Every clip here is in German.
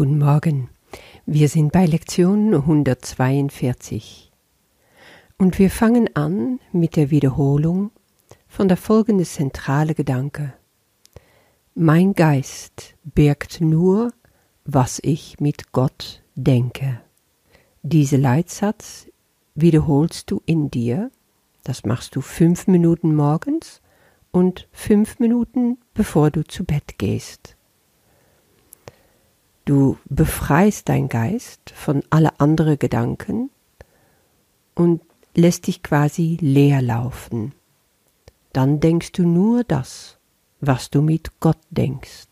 Guten Morgen. Wir sind bei Lektion 142. Und wir fangen an mit der Wiederholung von der folgenden zentrale Gedanke. Mein Geist birgt nur, was ich mit Gott denke. Diese Leitsatz wiederholst du in dir, das machst du fünf Minuten morgens und fünf Minuten bevor du zu Bett gehst. Du befreist dein Geist von alle anderen Gedanken und lässt dich quasi leer laufen. Dann denkst du nur das, was du mit Gott denkst.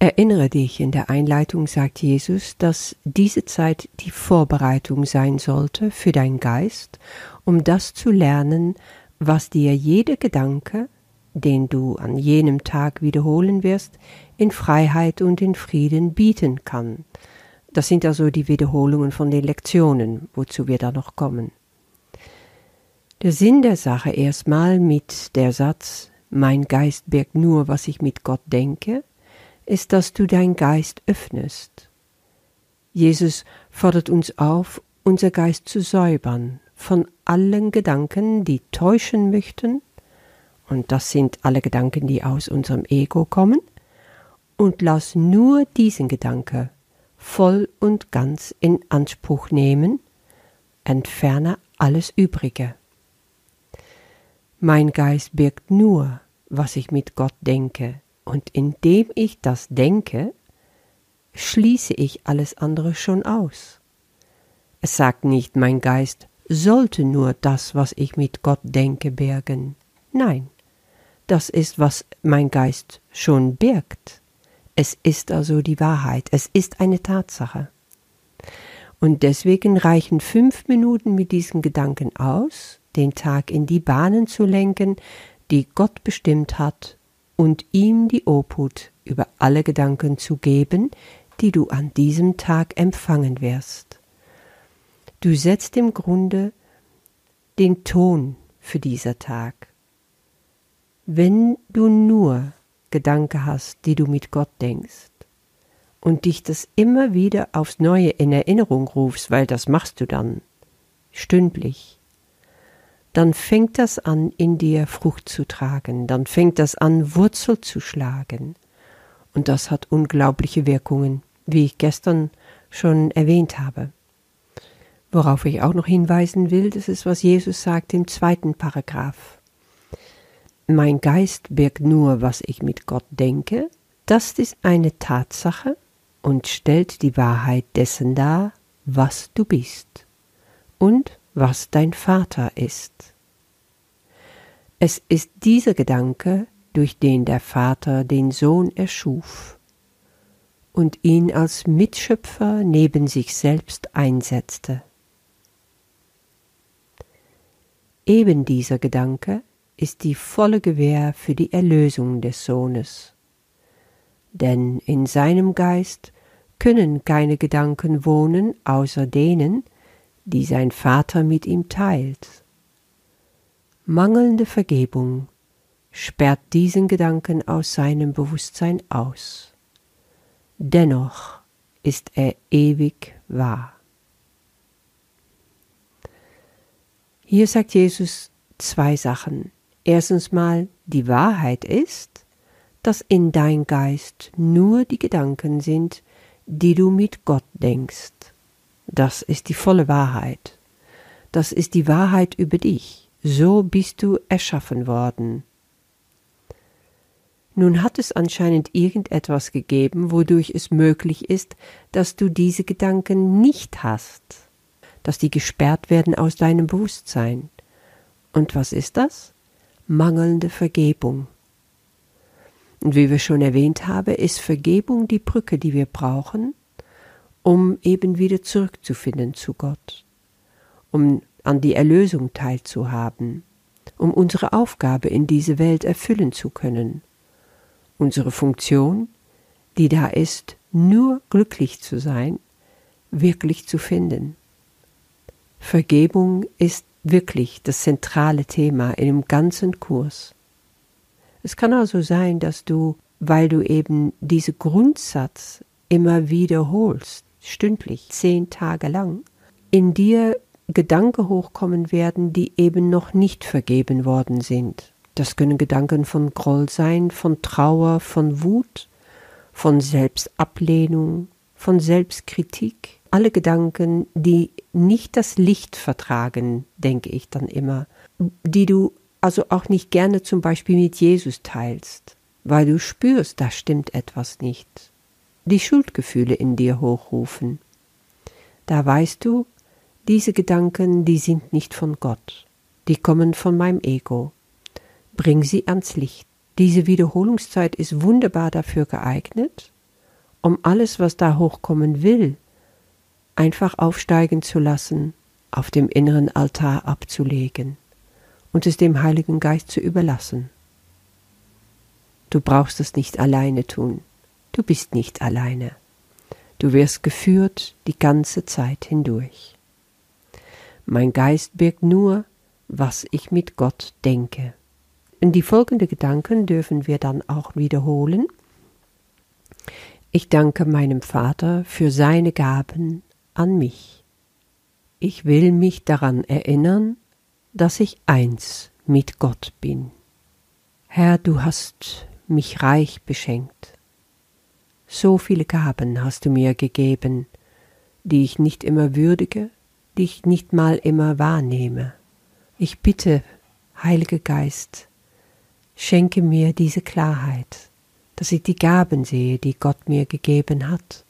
Erinnere dich, in der Einleitung sagt Jesus, dass diese Zeit die Vorbereitung sein sollte für dein Geist, um das zu lernen, was dir jeder Gedanke, den du an jenem Tag wiederholen wirst, in Freiheit und in Frieden bieten kann. Das sind also die Wiederholungen von den Lektionen, wozu wir da noch kommen. Der Sinn der Sache erstmal mit der Satz Mein Geist birgt nur, was ich mit Gott denke, ist, dass du dein Geist öffnest. Jesus fordert uns auf, unser Geist zu säubern von allen Gedanken, die täuschen möchten und das sind alle Gedanken, die aus unserem Ego kommen, und lass nur diesen Gedanke voll und ganz in Anspruch nehmen, entferne alles Übrige. Mein Geist birgt nur, was ich mit Gott denke, und indem ich das denke, schließe ich alles andere schon aus. Es sagt nicht, mein Geist sollte nur das, was ich mit Gott denke, bergen. Nein, das ist, was mein Geist schon birgt. Es ist also die Wahrheit, es ist eine Tatsache. Und deswegen reichen fünf Minuten mit diesen Gedanken aus, den Tag in die Bahnen zu lenken, die Gott bestimmt hat, und ihm die Obhut über alle Gedanken zu geben, die du an diesem Tag empfangen wirst. Du setzt im Grunde den Ton für dieser Tag. Wenn du nur Gedanken hast, die du mit Gott denkst, und dich das immer wieder aufs Neue in Erinnerung rufst, weil das machst du dann, stündlich, dann fängt das an, in dir Frucht zu tragen, dann fängt das an, Wurzel zu schlagen. Und das hat unglaubliche Wirkungen, wie ich gestern schon erwähnt habe. Worauf ich auch noch hinweisen will, das ist, was Jesus sagt im zweiten Paragraph mein Geist birgt nur, was ich mit Gott denke, das ist eine Tatsache und stellt die Wahrheit dessen dar, was du bist und was dein Vater ist. Es ist dieser Gedanke, durch den der Vater den Sohn erschuf und ihn als Mitschöpfer neben sich selbst einsetzte. Eben dieser Gedanke ist die volle Gewähr für die Erlösung des Sohnes. Denn in seinem Geist können keine Gedanken wohnen außer denen, die sein Vater mit ihm teilt. Mangelnde Vergebung sperrt diesen Gedanken aus seinem Bewusstsein aus. Dennoch ist er ewig wahr. Hier sagt Jesus zwei Sachen. Erstens mal, die Wahrheit ist, dass in dein Geist nur die Gedanken sind, die du mit Gott denkst. Das ist die volle Wahrheit. Das ist die Wahrheit über dich. So bist du erschaffen worden. Nun hat es anscheinend irgendetwas gegeben, wodurch es möglich ist, dass du diese Gedanken nicht hast, dass die gesperrt werden aus deinem Bewusstsein. Und was ist das? Mangelnde Vergebung. Und wie wir schon erwähnt haben, ist Vergebung die Brücke, die wir brauchen, um eben wieder zurückzufinden zu Gott, um an die Erlösung teilzuhaben, um unsere Aufgabe in dieser Welt erfüllen zu können, unsere Funktion, die da ist, nur glücklich zu sein, wirklich zu finden. Vergebung ist wirklich das zentrale Thema in dem ganzen Kurs. Es kann also sein, dass du, weil du eben diesen Grundsatz immer wiederholst, stündlich, zehn Tage lang, in dir Gedanken hochkommen werden, die eben noch nicht vergeben worden sind. Das können Gedanken von Groll sein, von Trauer, von Wut, von Selbstablehnung, von Selbstkritik. Alle Gedanken, die nicht das Licht vertragen, denke ich dann immer, die du also auch nicht gerne zum Beispiel mit Jesus teilst, weil du spürst, da stimmt etwas nicht. Die Schuldgefühle in dir hochrufen. Da weißt du, diese Gedanken, die sind nicht von Gott, die kommen von meinem Ego. Bring sie ans Licht. Diese Wiederholungszeit ist wunderbar dafür geeignet, um alles, was da hochkommen will, einfach aufsteigen zu lassen, auf dem inneren Altar abzulegen und es dem Heiligen Geist zu überlassen. Du brauchst es nicht alleine tun. Du bist nicht alleine. Du wirst geführt die ganze Zeit hindurch. Mein Geist birgt nur, was ich mit Gott denke. Und die folgenden Gedanken dürfen wir dann auch wiederholen. Ich danke meinem Vater für seine Gaben an mich. Ich will mich daran erinnern, dass ich eins mit Gott bin. Herr, du hast mich reich beschenkt. So viele Gaben hast du mir gegeben, die ich nicht immer würdige, die ich nicht mal immer wahrnehme. Ich bitte, Heiliger Geist, schenke mir diese Klarheit, dass ich die Gaben sehe, die Gott mir gegeben hat,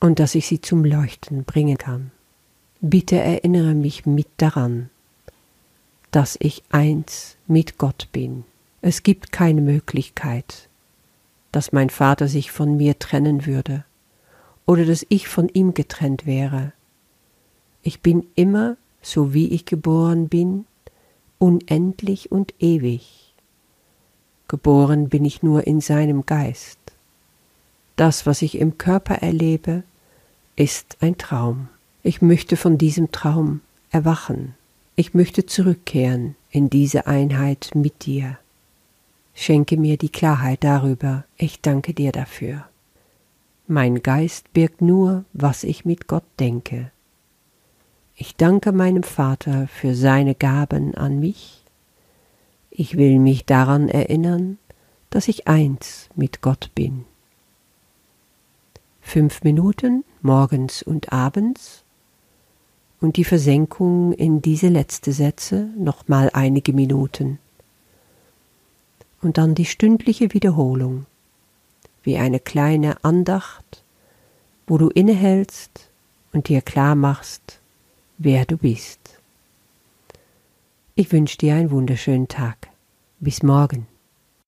und dass ich sie zum Leuchten bringen kann. Bitte erinnere mich mit daran, dass ich eins mit Gott bin. Es gibt keine Möglichkeit, dass mein Vater sich von mir trennen würde oder dass ich von ihm getrennt wäre. Ich bin immer, so wie ich geboren bin, unendlich und ewig. Geboren bin ich nur in seinem Geist. Das, was ich im Körper erlebe, ist ein Traum. Ich möchte von diesem Traum erwachen. Ich möchte zurückkehren in diese Einheit mit dir. Schenke mir die Klarheit darüber, ich danke dir dafür. Mein Geist birgt nur, was ich mit Gott denke. Ich danke meinem Vater für seine Gaben an mich. Ich will mich daran erinnern, dass ich eins mit Gott bin. Fünf Minuten morgens und abends und die Versenkung in diese letzte Sätze nochmal einige Minuten. Und dann die stündliche Wiederholung, wie eine kleine Andacht, wo du innehältst und dir klar machst, wer du bist. Ich wünsche dir einen wunderschönen Tag. Bis morgen.